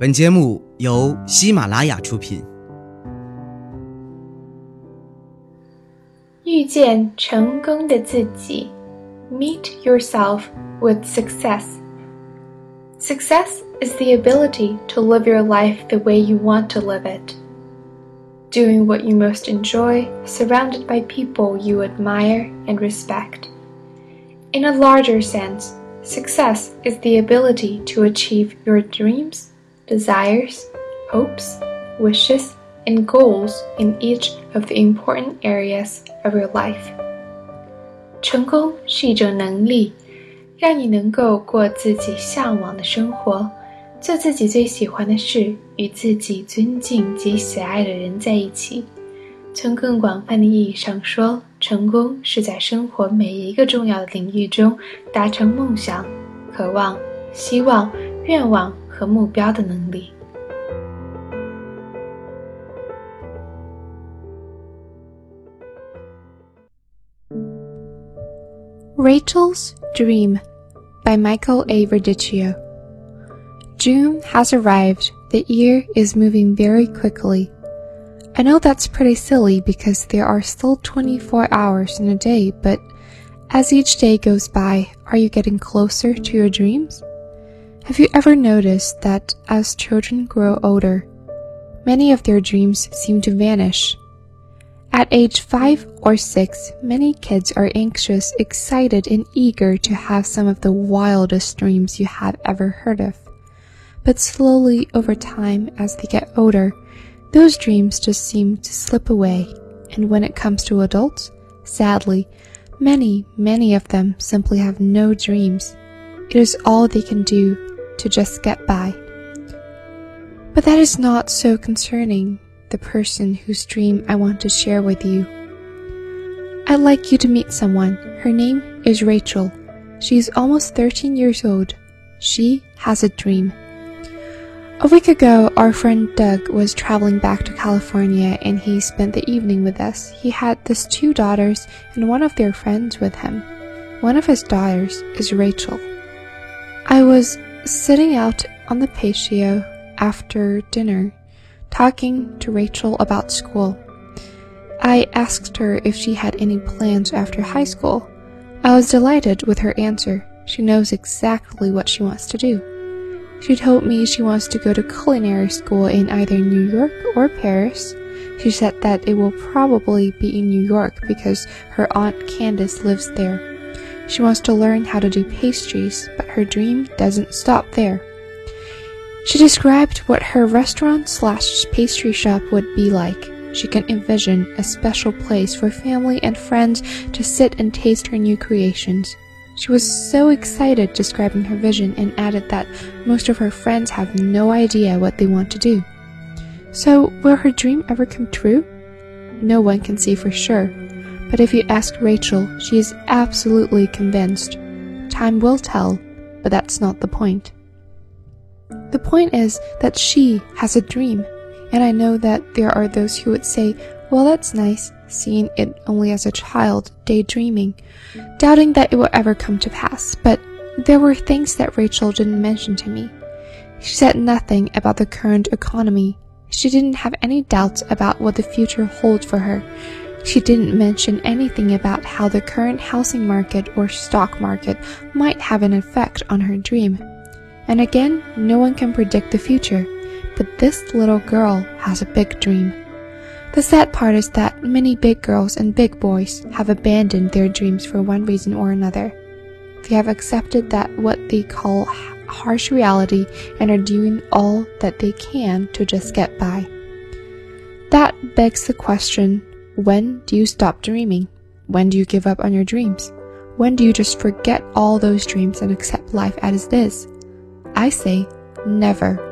本节目由喜马拉雅出品。遇见成功的自己，Meet yourself with success. Success is the ability to live your life the way you want to live it. Doing what you most enjoy, surrounded by people you admire and respect. In a larger sense, success is the ability to achieve your dreams, desires, hopes, wishes, and goals in each of the important areas of your life. 成功是一种能力，让你能够过自己向往的生活，做自己最喜欢的事，与自己尊敬及喜爱的人在一起。从更广泛的意义上说，成功是在生活每一个重要的领域中达成梦想、渴望、希望、愿望和目标的能力。Rachel's Dream by Michael A. Verdicchio. June has arrived. The year is moving very quickly. I know that's pretty silly because there are still 24 hours in a day, but as each day goes by, are you getting closer to your dreams? Have you ever noticed that as children grow older, many of their dreams seem to vanish? At age 5 or 6, many kids are anxious, excited, and eager to have some of the wildest dreams you have ever heard of. But slowly over time, as they get older, those dreams just seem to slip away, and when it comes to adults, sadly, many, many of them simply have no dreams. It is all they can do to just get by. But that is not so concerning the person whose dream I want to share with you. I'd like you to meet someone. Her name is Rachel. She is almost 13 years old. She has a dream. A week ago, our friend Doug was traveling back to California and he spent the evening with us. He had his two daughters and one of their friends with him. One of his daughters is Rachel. I was sitting out on the patio after dinner, talking to Rachel about school. I asked her if she had any plans after high school. I was delighted with her answer. She knows exactly what she wants to do. She told me she wants to go to culinary school in either New York or Paris. She said that it will probably be in New York because her aunt Candace lives there. She wants to learn how to do pastries, but her dream doesn't stop there. She described what her restaurant slash pastry shop would be like. She can envision a special place for family and friends to sit and taste her new creations. She was so excited describing her vision and added that most of her friends have no idea what they want to do. So, will her dream ever come true? No one can say for sure, but if you ask Rachel, she is absolutely convinced. Time will tell, but that's not the point. The point is that she has a dream, and I know that there are those who would say, well, that's nice, seeing it only as a child, daydreaming, doubting that it will ever come to pass. But there were things that Rachel didn't mention to me. She said nothing about the current economy. She didn't have any doubts about what the future holds for her. She didn't mention anything about how the current housing market or stock market might have an effect on her dream. And again, no one can predict the future, but this little girl has a big dream. The sad part is that many big girls and big boys have abandoned their dreams for one reason or another. They have accepted that what they call harsh reality and are doing all that they can to just get by. That begs the question when do you stop dreaming? When do you give up on your dreams? When do you just forget all those dreams and accept life as it is? I say never.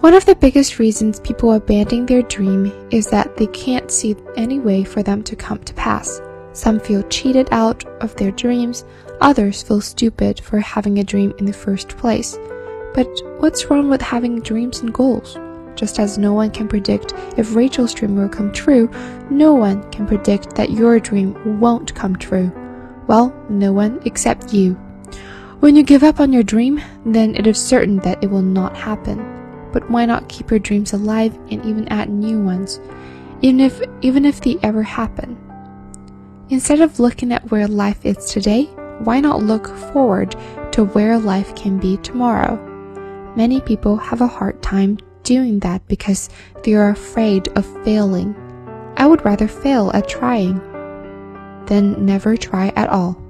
One of the biggest reasons people abandon their dream is that they can't see any way for them to come to pass. Some feel cheated out of their dreams, others feel stupid for having a dream in the first place. But what's wrong with having dreams and goals? Just as no one can predict if Rachel's dream will come true, no one can predict that your dream won't come true. Well, no one except you. When you give up on your dream, then it is certain that it will not happen. But why not keep your dreams alive and even add new ones, even if even if they ever happen? Instead of looking at where life is today, why not look forward to where life can be tomorrow? Many people have a hard time doing that because they are afraid of failing. I would rather fail at trying than never try at all.